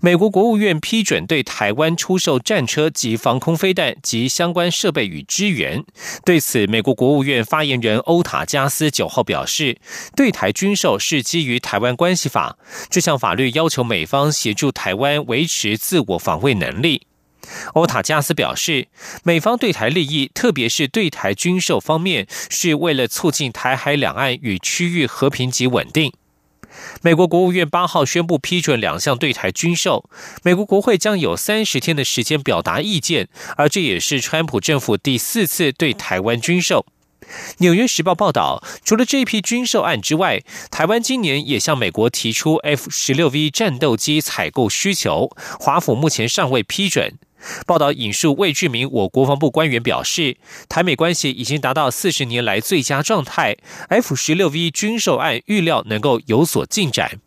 美国国务院批准对台湾出售战车及防空飞弹及相关设备与支援。对此，美国国务院发言人欧塔加斯九号表示，对台军售是基于《台湾关系法》这项法律，要求美方协助台湾维持自我防卫能力。欧塔加斯表示，美方对台利益，特别是对台军售方面，是为了促进台海两岸与区域和平及稳定。美国国务院八号宣布批准两项对台军售，美国国会将有三十天的时间表达意见，而这也是川普政府第四次对台湾军售。纽约时报报道，除了这批军售案之外，台湾今年也向美国提出 F 十六 V 战斗机采购需求，华府目前尚未批准。报道引述未具名我国防部官员表示，台美关系已经达到四十年来最佳状态，F 十六 V 军售案预料能够有所进展。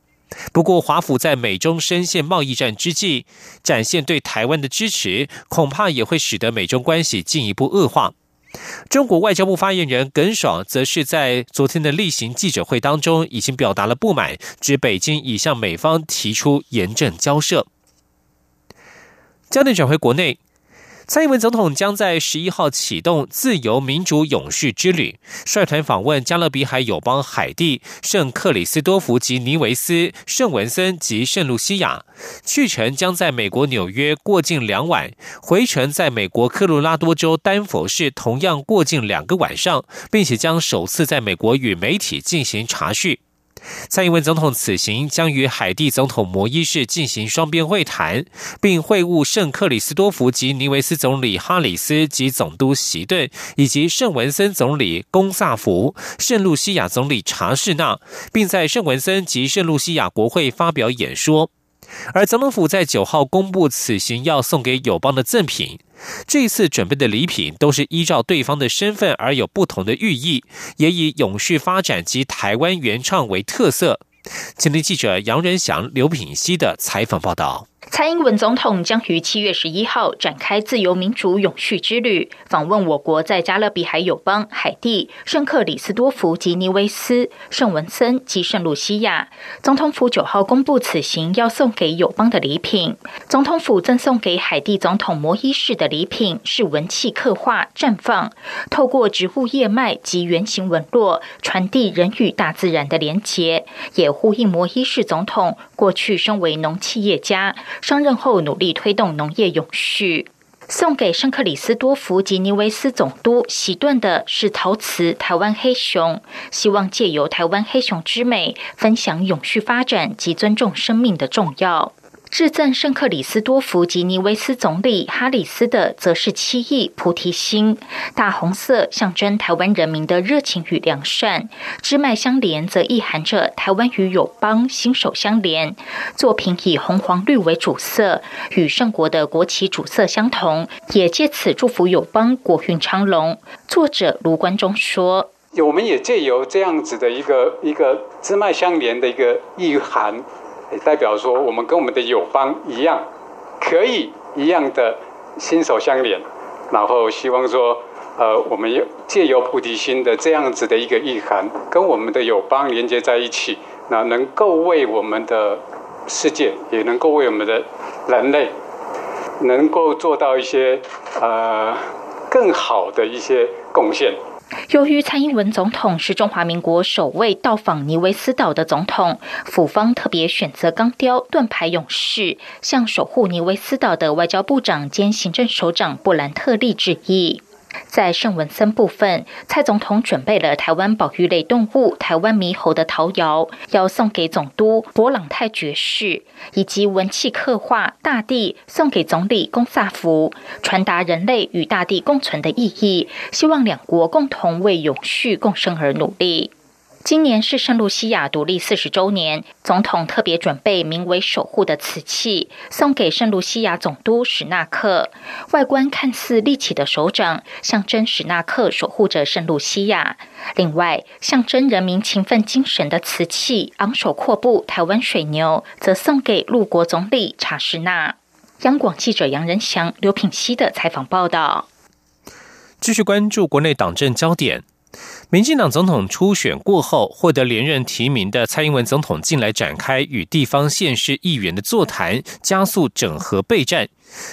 不过，华府在美中深陷贸易战之际，展现对台湾的支持，恐怕也会使得美中关系进一步恶化。中国外交部发言人耿爽则是在昨天的例行记者会当中，已经表达了不满，指北京已向美方提出严正交涉。焦点转回国内，蔡英文总统将在十一号启动自由民主永续之旅，率团访问加勒比海友邦海地、圣克里斯多福及尼维斯、圣文森及圣露西亚。去程将在美国纽约过境两晚，回程在美国科罗拉多州丹佛市同样过境两个晚上，并且将首次在美国与媒体进行查叙。蔡英文总统此行将与海地总统摩伊士进行双边会谈，并会晤圣克里斯多福及尼维斯总理哈里斯及总督席顿，以及圣文森总理龚萨福、圣露西亚总理查士纳，并在圣文森及圣露西亚国会发表演说。而总统府在九号公布此行要送给友邦的赠品，这次准备的礼品都是依照对方的身份而有不同的寓意，也以永续发展及台湾原创为特色。今天记者杨仁祥、刘品熙的采访报道。蔡英文总统将于七月十一号展开自由民主永续之旅，访问我国在加勒比海友邦海地、圣克里斯多福及尼维斯、圣文森及圣露西亚。总统府九号公布此行要送给友邦的礼品。总统府赠送给海地总统摩伊士的礼品是文气刻画绽放，透过植物叶脉及圆形纹络，传递人与大自然的连结，也呼应摩伊士总统过去身为农企业家。上任后努力推动农业永续，送给圣克里斯多福及尼维斯总督席顿的是陶瓷台湾黑熊，希望借由台湾黑熊之美，分享永续发展及尊重生命的重要。致赠圣克里斯多夫及尼维斯总理哈里斯的，则是七亿菩提心，大红色象征台湾人民的热情与良善；枝脉相连，则意含着台湾与友邦心手相连。作品以红黄绿为主色，与圣国的国旗主色相同，也借此祝福友邦国运昌隆。作者卢关中说：“我们也借由这样子的一个一个支脉相连的一个意涵。”也代表说，我们跟我们的友邦一样，可以一样的心手相连，然后希望说，呃，我们借由菩提心的这样子的一个意涵，跟我们的友邦连接在一起，那能够为我们的世界，也能够为我们的人类，能够做到一些呃更好的一些贡献。由于蔡英文总统是中华民国首位到访尼维斯岛的总统，府方特别选择钢雕盾牌勇士，向守护尼维斯岛的外交部长兼行政首长布兰特利致意。在圣文森部分，蔡总统准备了台湾保育类动物台湾猕猴的陶窑，要送给总督博朗泰爵士，以及文气刻画大地送给总理公萨福，传达人类与大地共存的意义，希望两国共同为永续共生而努力。今年是圣露西亚独立四十周年，总统特别准备名为“守护”的瓷器，送给圣露西亚总督史纳克。外观看似立起的手掌，象征史纳克守护着圣露西亚。另外，象征人民勤奋精神的瓷器“昂首阔步台湾水牛”，则送给陆国总理查士纳。央广记者杨仁祥、刘品熙的采访报道。继续关注国内党政焦点。民进党总统初选过后，获得连任提名的蔡英文总统近来展开与地方县市议员的座谈，加速整合备战。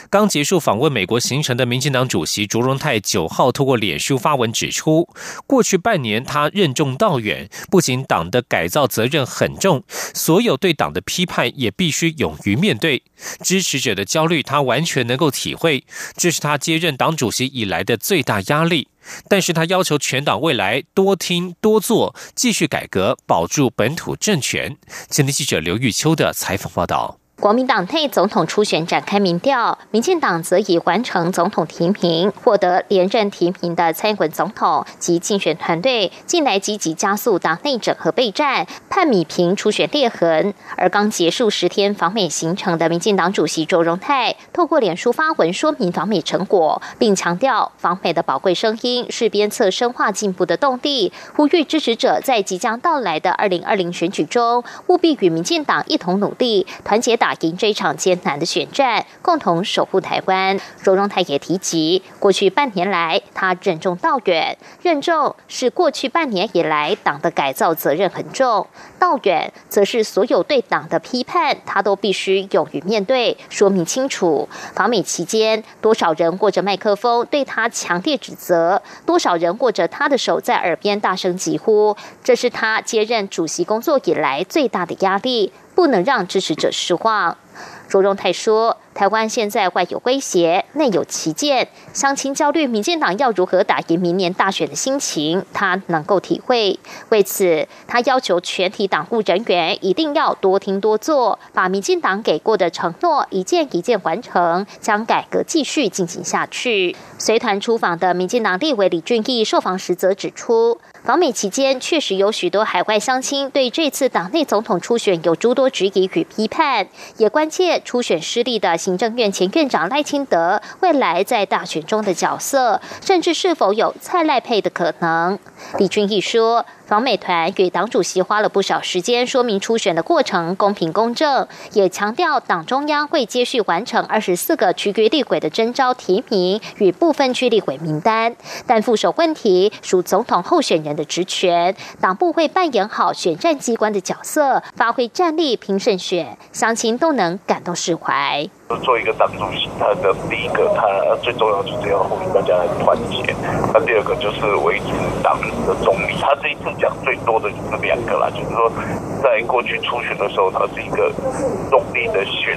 刚结束访问美国行程的民进党主席卓荣泰九号透过脸书发文指出，过去半年他任重道远，不仅党的改造责任很重，所有对党的批判也必须勇于面对。支持者的焦虑，他完全能够体会，这是他接任党主席以来的最大压力。但是他要求全党未来多听多做，继续改革，保住本土政权。前天记者刘玉秋的采访报道。国民党内总统初选展开民调，民进党则已完成总统提名，获得连任提名的蔡英文总统及竞选团队，近来积极加速党内整合备战，盼米平初选裂痕。而刚结束十天访美行程的民进党主席周荣泰，透过脸书发文说明访美成果，并强调访美的宝贵声音是鞭策深化进步的动力，呼吁支持者在即将到来的二零二零选举中，务必与民进党一同努力，团结打。赢这场艰难的选战，共同守护台湾。荣荣泰也提及，过去半年来，他任重道远。任重是过去半年以来党的改造责任很重，道远则是所有对党的批判，他都必须勇于面对，说明清楚。访美期间，多少人握着麦克风对他强烈指责，多少人握着他的手在耳边大声疾呼，这是他接任主席工作以来最大的压力。不能让支持者失望。卓荣泰说：“台湾现在外有威胁，内有旗舰，乡亲焦虑，民进党要如何打赢明年大选的心情，他能够体会。为此，他要求全体党务人员一定要多听多做，把民进党给过的承诺一件一件完成，将改革继续进行下去。”随团出访的民进党立委李俊毅受访时则指出。访美期间，确实有许多海外乡亲对这次党内总统初选有诸多质疑与批判，也关切初选失利的行政院前院长赖清德未来在大选中的角色，甚至是否有蔡赖配的可能。李俊毅说。访美团与党主席花了不少时间说明初选的过程公平公正，也强调党中央会接续完成二十四个区域立委的征召提名与部分区立委名单。但副手问题属总统候选人的职权，党部会扮演好选战机关的角色，发挥战力拼胜选，乡亲都能感到释怀。做一个党主席，他的第一个，他最重要就是要呼吁大家来团结。那第二个就是维持党的中立。他这一次讲最多的就是两个啦，就是说，在过去初选的时候，他是一个中立的选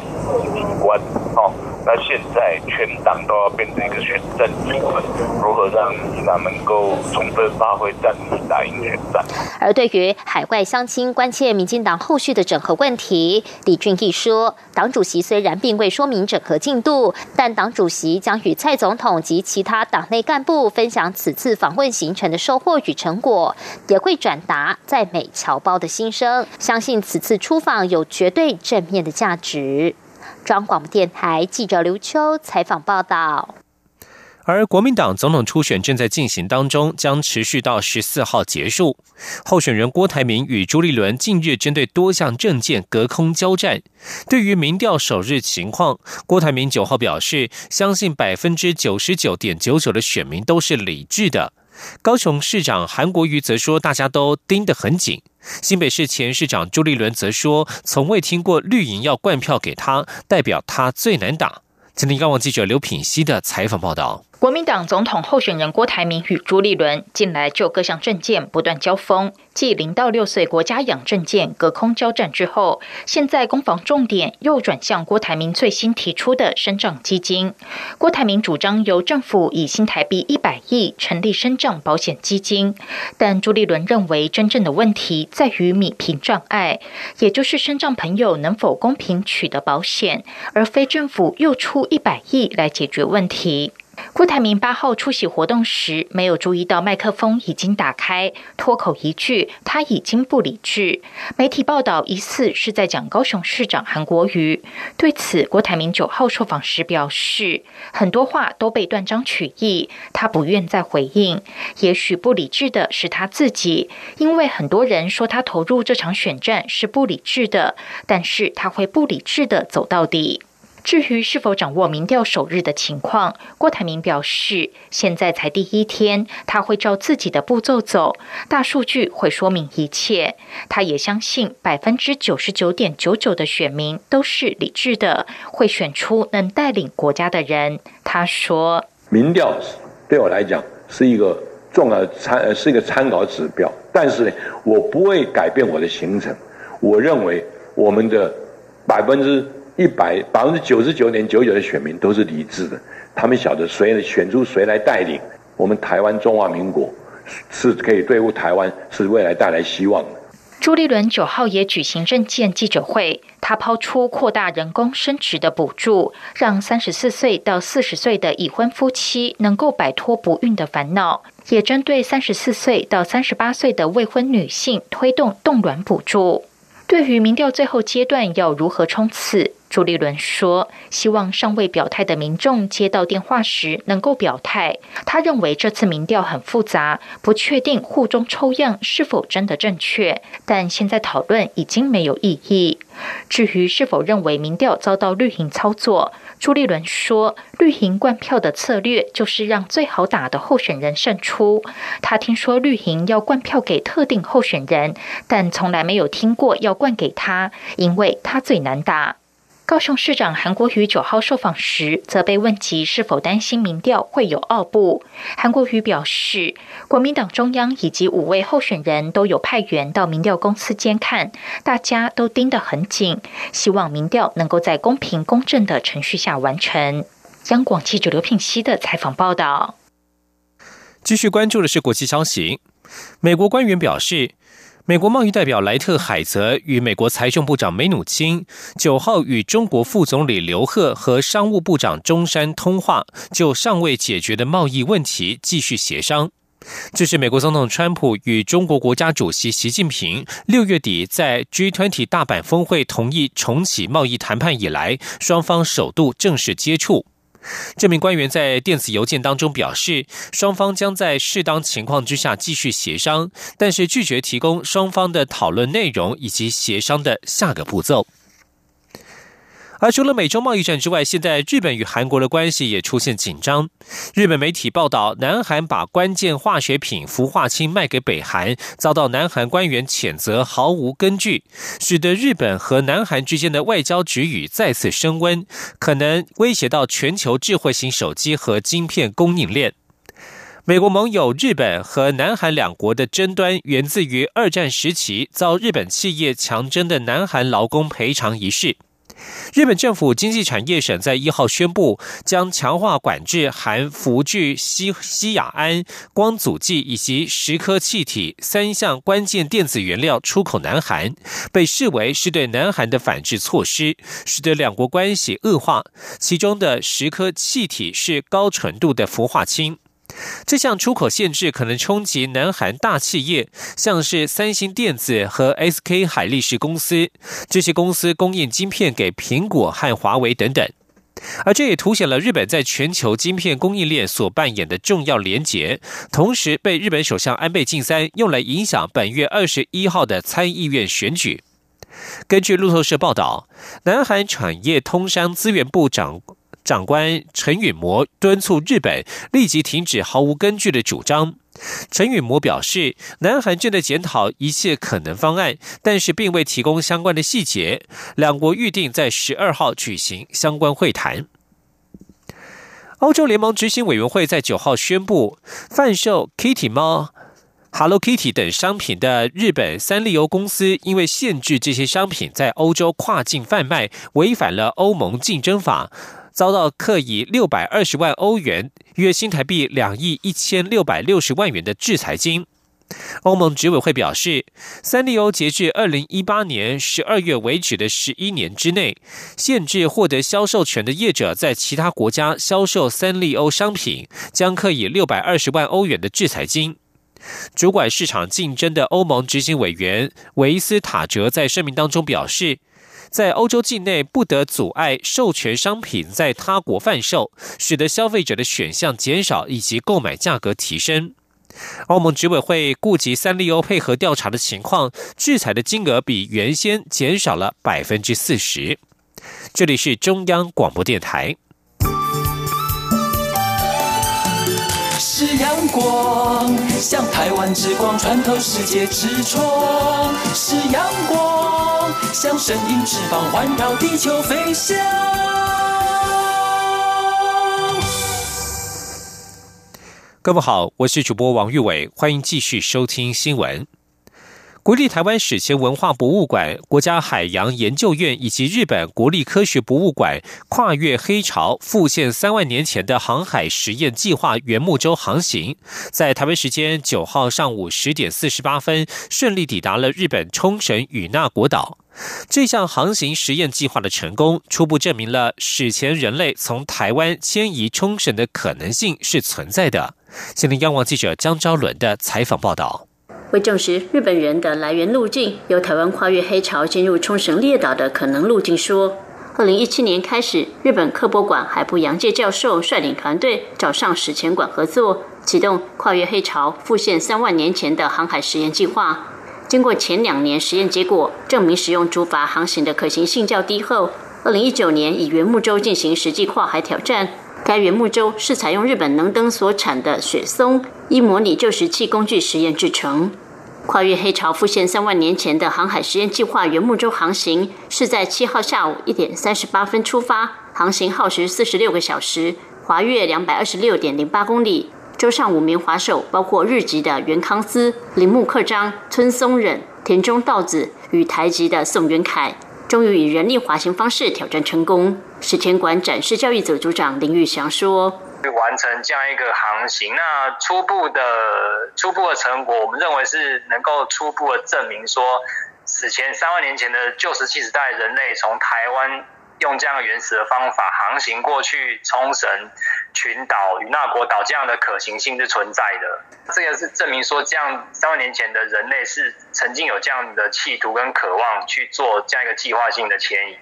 机关，哦。那现在全党都要变成一个选战机关，如何让民党能够充分发挥战力，打赢选战？而对于海外乡亲关切民进党后续的整合问题，李俊毅说，党主席虽然并未说明整合进度，但党主席将与蔡总统及其他党内干部分享此次访问行程的收获与成果，也会转达在美侨胞的心声，相信此次出访有绝对正面的价值。中广播电台记者刘秋采访报道。而国民党总统初选正在进行当中，将持续到十四号结束。候选人郭台铭与朱立伦近日针对多项政见隔空交战。对于民调首日情况，郭台铭九号表示，相信百分之九十九点九九的选民都是理智的。高雄市长韩国瑜则说，大家都盯得很紧。新北市前市长朱立伦则说，从未听过绿营要灌票给他，代表他最难打。今天，央网记者刘品熙的采访报道。国民党总统候选人郭台铭与朱立伦近来就各项政见不断交锋，继零到六岁国家养政见隔空交战之后，现在攻防重点又转向郭台铭最新提出的生长基金。郭台铭主张由政府以新台币一百亿成立生长保险基金，但朱立伦认为真正的问题在于米平障碍，也就是生长朋友能否公平取得保险，而非政府又出一百亿来解决问题。郭台铭八号出席活动时，没有注意到麦克风已经打开，脱口一句“他已经不理智”。媒体报道疑似是在讲高雄市长韩国瑜。对此，郭台铭九号受访时表示，很多话都被断章取义，他不愿再回应。也许不理智的是他自己，因为很多人说他投入这场选战是不理智的，但是他会不理智的走到底。至于是否掌握民调首日的情况，郭台铭表示，现在才第一天，他会照自己的步骤走，大数据会说明一切。他也相信百分之九十九点九九的选民都是理智的，会选出能带领国家的人。他说：“民调对我来讲是一个重要的参，是一个参考指标，但是呢，我不会改变我的行程。我认为我们的百分之。”一百百分之九十九点九九的选民都是理智的，他们晓得谁选出谁来带领我们台湾中华民国，是可以对付台湾，是未来带来希望的。朱立伦九号也举行政见记者会，他抛出扩大人工生殖的补助，让三十四岁到四十岁的已婚夫妻能够摆脱不孕的烦恼，也针对三十四岁到三十八岁的未婚女性推动冻卵补助。对于民调最后阶段要如何冲刺？朱立伦说：“希望尚未表态的民众接到电话时能够表态。他认为这次民调很复杂，不确定户中抽样是否真的正确，但现在讨论已经没有意义。至于是否认为民调遭到绿营操作，朱立伦说：绿营灌票的策略就是让最好打的候选人胜出。他听说绿营要灌票给特定候选人，但从来没有听过要灌给他，因为他最难打。”高雄市长韩国瑜九号受访时，则被问及是否担心民调会有奥布。韩国瑜表示，国民党中央以及五位候选人都有派员到民调公司监看，大家都盯得很紧，希望民调能够在公平公正的程序下完成。央广记者刘品熙的采访报道。继续关注的是国际消息，美国官员表示。美国贸易代表莱特海泽与美国财政部长梅努钦九号与中国副总理刘鹤和商务部长中山通话，就尚未解决的贸易问题继续协商。这是美国总统川普与中国国家主席习近平六月底在 G20 大阪峰会同意重启贸易谈判以来，双方首度正式接触。这名官员在电子邮件当中表示，双方将在适当情况之下继续协商，但是拒绝提供双方的讨论内容以及协商的下个步骤。而除了美中贸易战之外，现在日本与韩国的关系也出现紧张。日本媒体报道，南韩把关键化学品氟化氢卖给北韩，遭到南韩官员谴责毫无根据，使得日本和南韩之间的外交局语再次升温，可能威胁到全球智慧型手机和晶片供应链。美国盟友日本和南韩两国的争端，源自于二战时期遭日本企业强征的南韩劳工赔偿一事。日本政府经济产业省在一号宣布，将强化管制含氟聚西西亚胺、光阻剂以及蚀刻气体三项关键电子原料出口南韩，被视为是对南韩的反制措施，使得两国关系恶化。其中的蚀刻气体是高纯度的氟化氢。这项出口限制可能冲击南韩大企业，像是三星电子和 SK 海力士公司，这些公司供应晶片给苹果和华为等等。而这也凸显了日本在全球晶片供应链所扮演的重要连结，同时被日本首相安倍晋三用来影响本月二十一号的参议院选举。根据路透社报道，南韩产业通商资源部长。长官陈允模敦促日本立即停止毫无根据的主张。陈允模表示，南韩正在检讨一切可能方案，但是并未提供相关的细节。两国预定在十二号举行相关会谈。欧洲联盟执行委员会在九号宣布，贩售 Kitty 猫。Hello Kitty 等商品的日本三丽鸥公司，因为限制这些商品在欧洲跨境贩卖，违反了欧盟竞争法，遭到刻以六百二十万欧元（约新台币两亿一千六百六十万元）的制裁金。欧盟执委会表示，三利欧截至二零一八年十二月为止的十一年之内，限制获得销售权的业者在其他国家销售三丽欧商品，将刻以六百二十万欧元的制裁金。主管市场竞争的欧盟执行委员维斯塔哲在声明当中表示，在欧洲境内不得阻碍授权商品在他国贩售，使得消费者的选项减少以及购买价格提升。欧盟执委会顾及三利欧配合调查的情况，制裁的金额比原先减少了百分之四十。这里是中央广播电台。是阳光，像台湾之光穿透世界之窗；是阳光，像神鹰翅膀环绕地球飞翔。各位好，我是主播王玉伟，欢迎继续收听新闻。国立台湾史前文化博物馆、国家海洋研究院以及日本国立科学博物馆跨越黑潮复现三万年前的航海实验计划圆木舟航行，在台湾时间九号上午十点四十八分顺利抵达了日本冲绳与那国岛。这项航行实验计划的成功，初步证明了史前人类从台湾迁移冲绳的可能性是存在的。现在，央广记者江昭伦的采访报道。为证实日本人的来源路径，由台湾跨越黑潮进入冲绳列岛的可能路径说，二零一七年开始，日本科博馆海部洋介教授率领团队找上史前馆合作，启动跨越黑潮复现三万年前的航海实验计划。经过前两年实验结果证明，使用竹筏航行的可行性较低后，二零一九年以原木舟进行实际跨海挑战。该原木舟是采用日本能登所产的雪松，依模拟旧石器工具实验制成。跨越黑潮复现三万年前的航海实验计划原木舟航行，是在七号下午一点三十八分出发，航行耗时四十六个小时，滑越两百二十六点零八公里。舟上五名滑手，包括日籍的袁康司、铃木克章、村松忍、田中道子与台籍的宋元凯，终于以人力滑行方式挑战成功。史前馆展示教育组组长林玉祥说：“完成这样一个航行，那初步的初步的成果，我们认为是能够初步的证明说，史前三万年前的旧石器时代人类从台湾。”用这样原始的方法航行过去冲绳群岛与那国岛，这样的可行性是存在的。这个是证明说，这样三万年前的人类是曾经有这样的企图跟渴望去做这样一个计划性的迁移。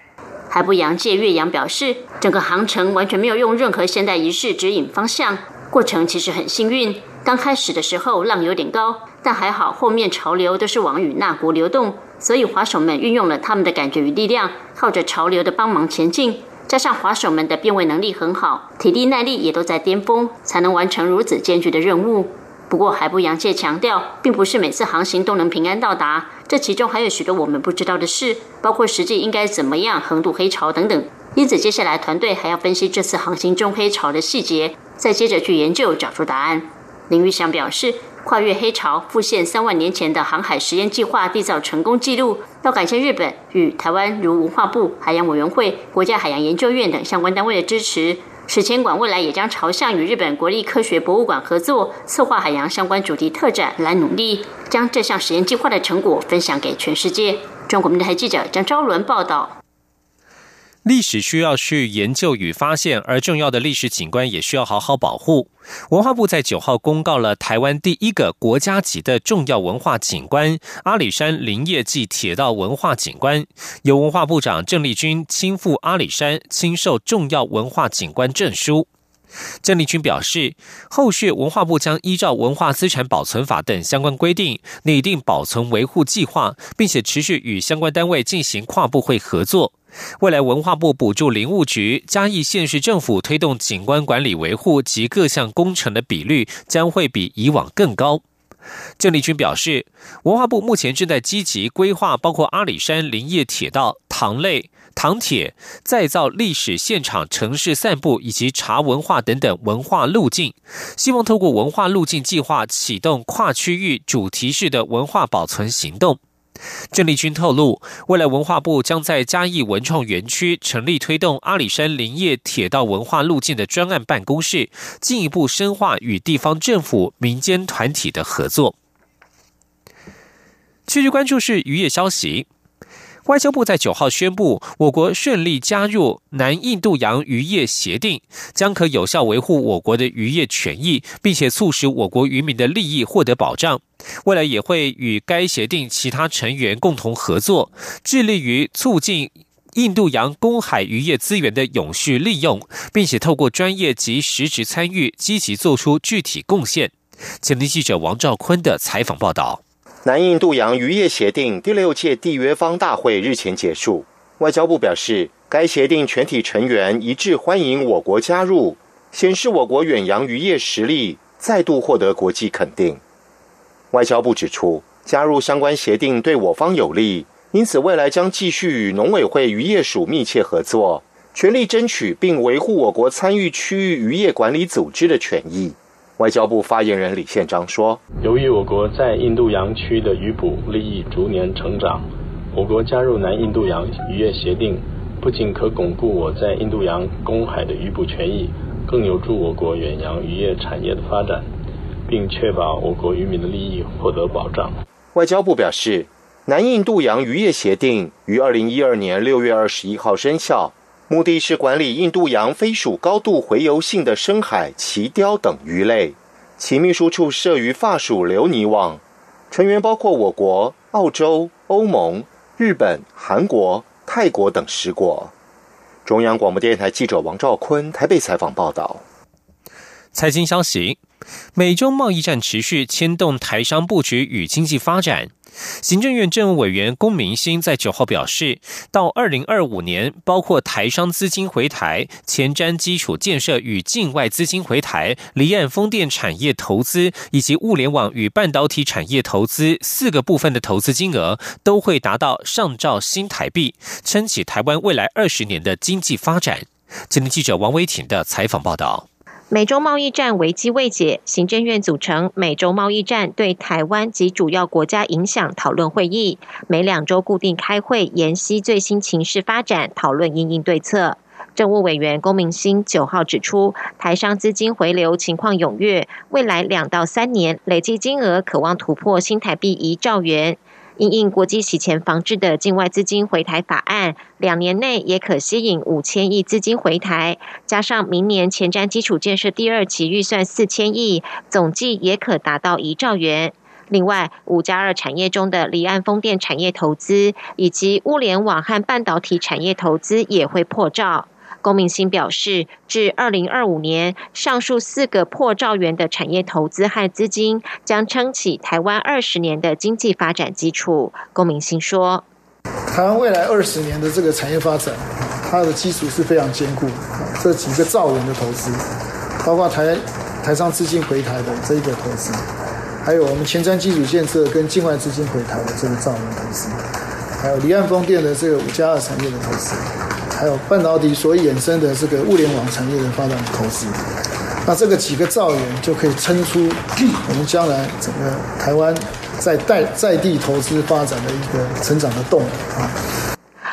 海不洋界岳阳表示，整个航程完全没有用任何现代仪式指引方向，过程其实很幸运。刚开始的时候浪有点高，但还好后面潮流都是往与那国流动。所以，滑手们运用了他们的感觉与力量，靠着潮流的帮忙前进。加上滑手们的变位能力很好，体力耐力也都在巅峰，才能完成如此艰巨的任务。不过，海部洋介强调，并不是每次航行都能平安到达，这其中还有许多我们不知道的事，包括实际应该怎么样横渡黑潮等等。因此，接下来团队还要分析这次航行中黑潮的细节，再接着去研究找出答案。林玉祥表示。跨越黑潮复现三万年前的航海实验计划缔造成功记录，要感谢日本与台湾如文化部、海洋委员会、国家海洋研究院等相关单位的支持。史前馆未来也将朝向与日本国立科学博物馆合作，策划海洋相关主题特展来努力，将这项实验计划的成果分享给全世界。中国民台记者张昭伦报道。历史需要去研究与发现，而重要的历史景观也需要好好保护。文化部在九号公告了台湾第一个国家级的重要文化景观——阿里山林业暨铁道文化景观，由文化部长郑丽君亲赴阿里山亲授重要文化景观证书。郑丽君表示，后续文化部将依照文化资产保存法等相关规定，拟定保存维护计划，并且持续与相关单位进行跨部会合作。未来文化部补助林务局、嘉义县市政府推动景观管理维护及各项工程的比率将会比以往更高。郑丽君表示，文化部目前正在积极规划，包括阿里山林业铁道、糖类、糖铁、再造历史现场、城市散步以及茶文化等等文化路径，希望透过文化路径计划启动跨区域主题式的文化保存行动。郑丽君透露，未来文化部将在嘉义文创园区成立推动阿里山林业铁道文化路径的专案办公室，进一步深化与地方政府、民间团体的合作。继续关注是渔业消息。外交部在九号宣布，我国顺利加入南印度洋渔业协定，将可有效维护我国的渔业权益，并且促使我国渔民的利益获得保障。未来也会与该协定其他成员共同合作，致力于促进印度洋公海渔业资源的永续利用，并且透过专业及实质参与，积极做出具体贡献。前天记者王兆坤的采访报道。南印度洋渔业协定第六届缔约方大会日前结束，外交部表示，该协定全体成员一致欢迎我国加入，显示我国远洋渔业实力再度获得国际肯定。外交部指出，加入相关协定对我方有利，因此未来将继续与农委会渔业署密切合作，全力争取并维护我国参与区域渔业管理组织的权益。外交部发言人李宪章说：“由于我国在印度洋区的渔捕利益逐年成长，我国加入南印度洋渔业协定，不仅可巩固我在印度洋公海的渔捕权益，更有助我国远洋渔业产业的发展，并确保我国渔民的利益获得保障。”外交部表示，南印度洋渔业协定于二零一二年六月二十一号生效。目的是管理印度洋飞鼠高度洄游性的深海鳍鲷等鱼类，其秘书处设于法属留尼网，成员包括我国、澳洲、欧盟、日本、韩国、泰国等十国。中央广播电台记者王兆坤台北采访报道。财经消息：美中贸易战持续牵动台商布局与经济发展。行政院政务委员龚明鑫在九号表示，到二零二五年，包括台商资金回台、前瞻基础建设与境外资金回台、离岸风电产业投资以及物联网与半导体产业投资四个部分的投资金额，都会达到上兆新台币，撑起台湾未来二十年的经济发展。今天记者王维婷的采访报道。美中贸易战危机未解，行政院组成美中贸易战对台湾及主要国家影响讨论会议，每两周固定开会，研析最新情势发展，讨论应应对策。政务委员龚明鑫九号指出，台商资金回流情况踊跃，未来两到三年累计金额可望突破新台币一兆元。因应国际洗钱防治的境外资金回台法案，两年内也可吸引五千亿资金回台，加上明年前瞻基础建设第二期预算四千亿，总计也可达到一兆元。另外，五加二产业中的离岸风电产业投资，以及物联网和半导体产业投资也会破兆。龚明鑫表示，至二零二五年，上述四个破兆元的产业投资和资金，将撑起台湾二十年的经济发展基础。龚明鑫说：“台湾未来二十年的这个产业发展，它的基础是非常坚固。这几个兆元的投资，包括台台商资金回台的这一个投资，还有我们前瞻基础建设跟境外资金回台的这个兆元投资，还有离岸风电的这个五加二产业的投资。”还有半导体所衍生的这个物联网产业的发展投资，那这个几个兆元就可以撑出我们将来整个台湾在在在地投资发展的一个成长的动力啊。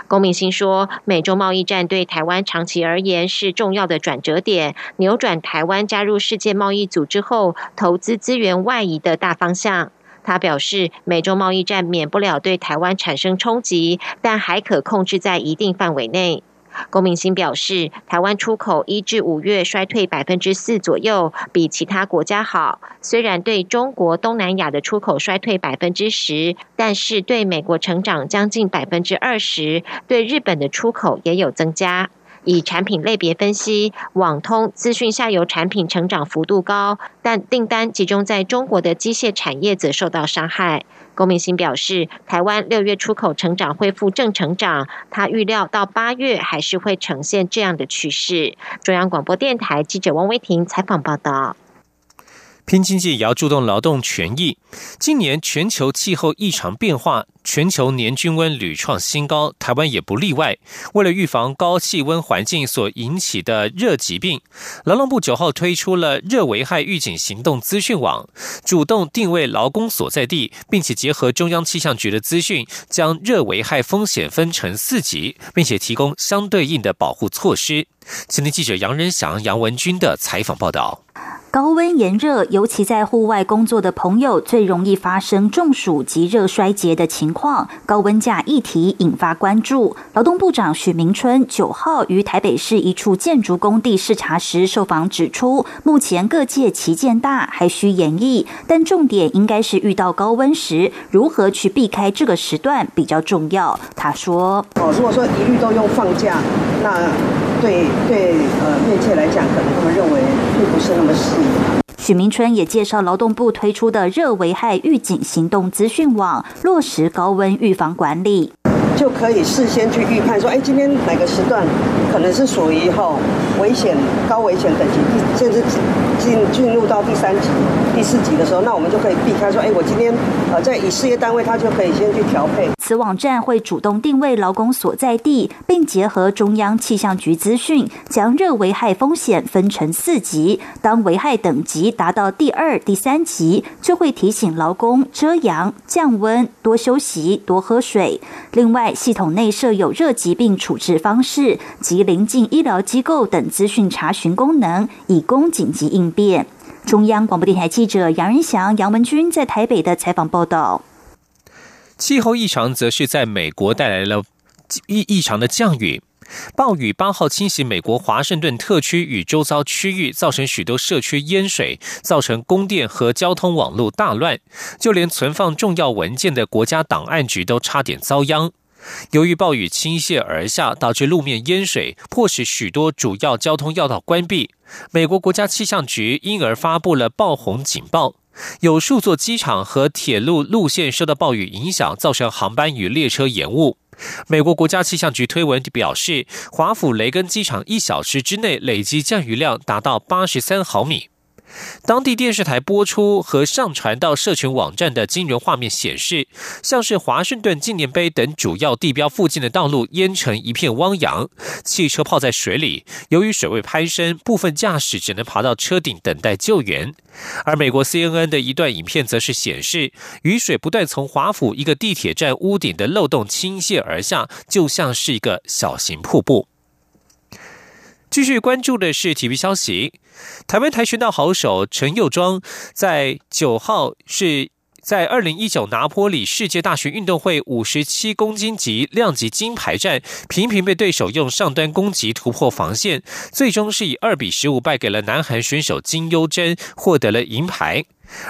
龚明鑫说，美洲贸易战对台湾长期而言是重要的转折点，扭转台湾加入世界贸易组织后投资资源外移的大方向。他表示，美洲贸易战免不了对台湾产生冲击，但还可控制在一定范围内。龚明鑫表示，台湾出口一至五月衰退百分之四左右，比其他国家好。虽然对中国东南亚的出口衰退百分之十，但是对美国成长将近百分之二十，对日本的出口也有增加。以产品类别分析，网通资讯下游产品成长幅度高，但订单集中在中国的机械产业则受到伤害。龚明鑫表示，台湾六月出口成长恢复正成长，他预料到八月还是会呈现这样的趋势。中央广播电台记者汪威婷采访报道。拼经济也要注重劳动权益。今年全球气候异常变化，全球年均温屡创新高，台湾也不例外。为了预防高气温环境所引起的热疾病，劳动部九号推出了热危害预警行动资讯网，主动定位劳工所在地，并且结合中央气象局的资讯，将热危害风险分成四级，并且提供相对应的保护措施。今天记者杨仁祥、杨文军的采访报道。高温炎热，尤其在户外工作的朋友，最容易发生中暑及热衰竭的情况。高温假议题引发关注。劳动部长许明春九号于台北市一处建筑工地视察时，受访指出，目前各界旗舰大，还需演绎，但重点应该是遇到高温时，如何去避开这个时段比较重要。他说：“哦，如果说一律都用放假，那对对呃业界来讲，可能他们认为并不是那么适。”许明春也介绍劳动部推出的热危害预警行动资讯网，落实高温预防管理，就可以事先去预判说，哎，今天哪个时段可能是属于后危险、高危险等级，甚至进进入到第三级、第四级的时候，那我们就可以避开说，哎，我今天呃在以事业单位，他就可以先去调配。此网站会主动定位劳工所在地，并结合中央气象局资讯，将热危害风险分成四级。当危害等级达到第二、第三级，就会提醒劳工遮阳、降温、多休息、多喝水。另外，系统内设有热疾病处置方式及临近医疗机构等资讯查询功能，以供紧急应变。中央广播电台记者杨仁祥、杨文君在台北的采访报道。气候异常则是在美国带来了异异常的降雨，暴雨八号侵袭美国华盛顿特区与周遭区域，造成许多社区淹水，造成供电和交通网络大乱，就连存放重要文件的国家档案局都差点遭殃。由于暴雨倾泻而下，导致路面淹水，迫使许多主要交通要道关闭。美国国家气象局因而发布了暴洪警报。有数座机场和铁路路线受到暴雨影响，造成航班与列车延误。美国国家气象局推文表示，华府雷根机场一小时之内累计降雨量达到八十三毫米。当地电视台播出和上传到社群网站的惊人画面显示，像是华盛顿纪念碑等主要地标附近的道路淹成一片汪洋，汽车泡在水里。由于水位攀升，部分驾驶只能爬到车顶等待救援。而美国 CNN 的一段影片则是显示，雨水不断从华府一个地铁站屋顶的漏洞倾泻而下，就像是一个小型瀑布。继续关注的是体育消息。台湾跆拳道好手陈佑庄在九号是在二零一九拿坡里世界大学运动会五十七公斤级量级金牌战，频频被对手用上端攻击突破防线，最终是以二比十五败给了南韩选手金优贞，获得了银牌。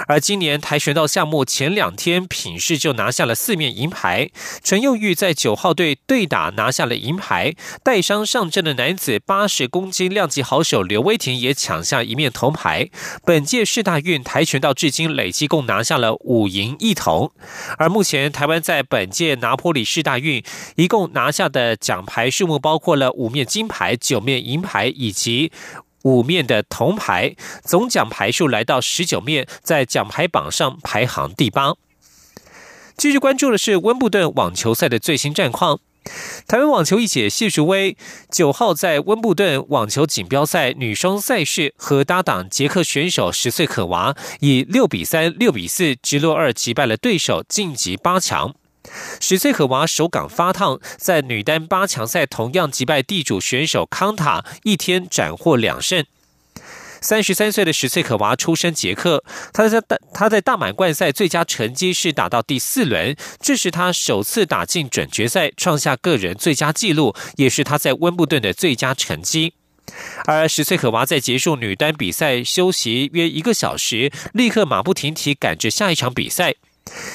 而今年跆拳道项目前两天品试就拿下了四面银牌，陈佑玉在九号队对打拿下了银牌，带伤上阵的男子八十公斤量级好手刘威霆也抢下一面铜牌。本届世大运跆拳道至今累计共拿下了五银一铜，而目前台湾在本届拿坡里世大运一共拿下的奖牌数目包括了五面金牌、九面银牌以及。五面的铜牌，总奖牌数来到十九面，在奖牌榜上排行第八。继续关注的是温布顿网球赛的最新战况。台湾网球一姐谢淑薇九号在温布顿网球锦标赛女双赛事和搭档捷克选手十岁可娃以六比三、六比四直落二击败了对手，晋级八强。十岁可娃手感发烫，在女单八强赛同样击败地主选手康塔，一天斩获两胜。三十三岁的十岁可娃出身捷克，他在大他在大满贯赛最佳成绩是打到第四轮，这是他首次打进准决赛，创下个人最佳纪录，也是他在温布顿的最佳成绩。而十岁可娃在结束女单比赛休息约一个小时，立刻马不停蹄赶着下一场比赛。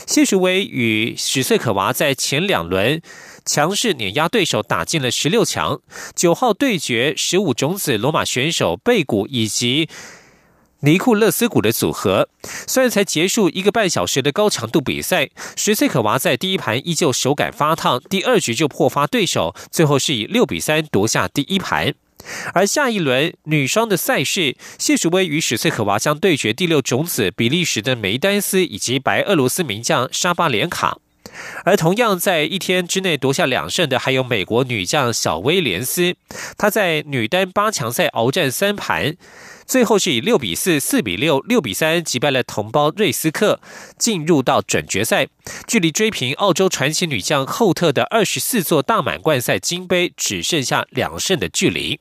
谢淑薇与十岁可娃在前两轮强势碾压对手，打进了十六强。九号对决十五种子罗马选手贝古以及尼库勒斯古的组合。虽然才结束一个半小时的高强度比赛，十岁可娃在第一盘依旧手感发烫，第二局就破发对手，最后是以六比三夺下第一盘。而下一轮女双的赛事，谢淑薇与史翠可娃将对决第六种子比利时的梅丹斯以及白俄罗斯名将沙巴连卡。而同样在一天之内夺下两胜的，还有美国女将小威廉斯，她在女单八强赛鏖战三盘，最后是以六比四、四比六、六比三击败了同胞瑞斯克，进入到准决赛。距离追平澳洲传奇女将后特的二十四座大满贯赛金杯，只剩下两胜的距离。